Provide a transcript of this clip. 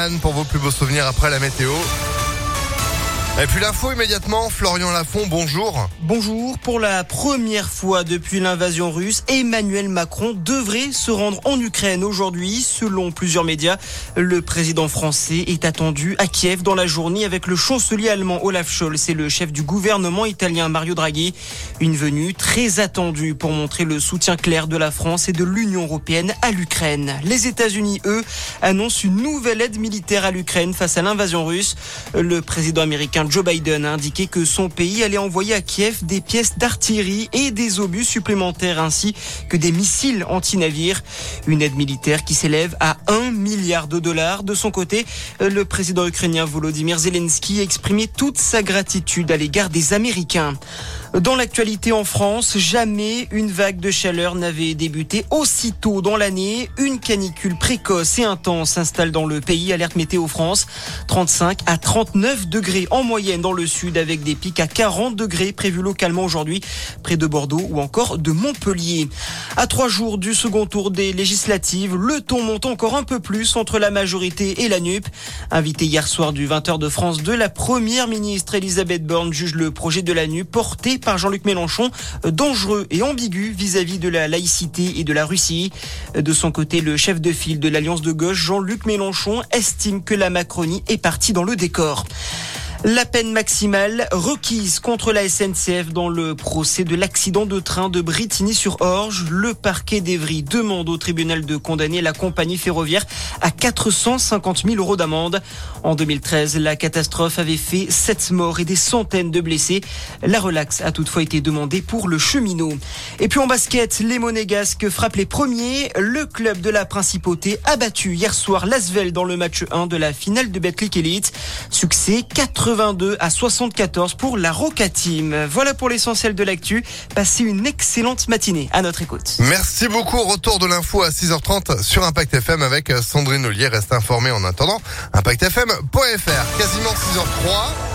Anne pour vos plus beaux souvenirs après la météo. Et puis l'info immédiatement, Florian Lafont, bonjour. Bonjour. Pour la première fois depuis l'invasion russe, Emmanuel Macron devrait se rendre en Ukraine aujourd'hui. Selon plusieurs médias, le président français est attendu à Kiev dans la journée avec le chancelier allemand Olaf Scholz et le chef du gouvernement italien Mario Draghi. Une venue très attendue pour montrer le soutien clair de la France et de l'Union européenne à l'Ukraine. Les États-Unis, eux, annoncent une nouvelle aide militaire à l'Ukraine face à l'invasion russe. Le président américain Joe Biden a indiqué que son pays allait envoyer à Kiev des pièces d'artillerie et des obus supplémentaires ainsi que des missiles anti-navires. Une aide militaire qui s'élève à 1 milliard de dollars. De son côté, le président ukrainien Volodymyr Zelensky a exprimé toute sa gratitude à l'égard des Américains. Dans l'actualité en France, jamais une vague de chaleur n'avait débuté aussitôt dans l'année. Une canicule précoce et intense s'installe dans le pays. Alerte météo France. 35 à 39 degrés en moyenne dans le sud avec des pics à 40 degrés prévus localement aujourd'hui près de Bordeaux ou encore de Montpellier. À trois jours du second tour des législatives, le ton monte encore un peu plus entre la majorité et la NUP. Invité hier soir du 20h de France 2, la première ministre Elisabeth Borne juge le projet de la NUP porté par Jean-Luc Mélenchon, euh, dangereux et ambigu vis-à-vis de la laïcité et de la Russie. Euh, de son côté, le chef de file de l'Alliance de gauche, Jean-Luc Mélenchon, estime que la Macronie est partie dans le décor. La peine maximale requise contre la SNCF dans le procès de l'accident de train de Brittany-sur-Orge. Le parquet d'Evry demande au tribunal de condamner la compagnie ferroviaire à 450 000 euros d'amende. En 2013, la catastrophe avait fait 7 morts et des centaines de blessés. La relaxe a toutefois été demandée pour le cheminot. Et puis en basket, les Monégasques frappent les premiers. Le club de la Principauté a battu hier soir l'Asvel dans le match 1 de la finale de Betclic Elite. Succès 4 82 à 74 pour la Roca Team. Voilà pour l'essentiel de l'actu. Passez une excellente matinée à notre écoute. Merci beaucoup. Retour de l'info à 6h30 sur Impact FM avec Sandrine Ollier. Reste informé en attendant. ImpactFM.fr. Quasiment 6h03.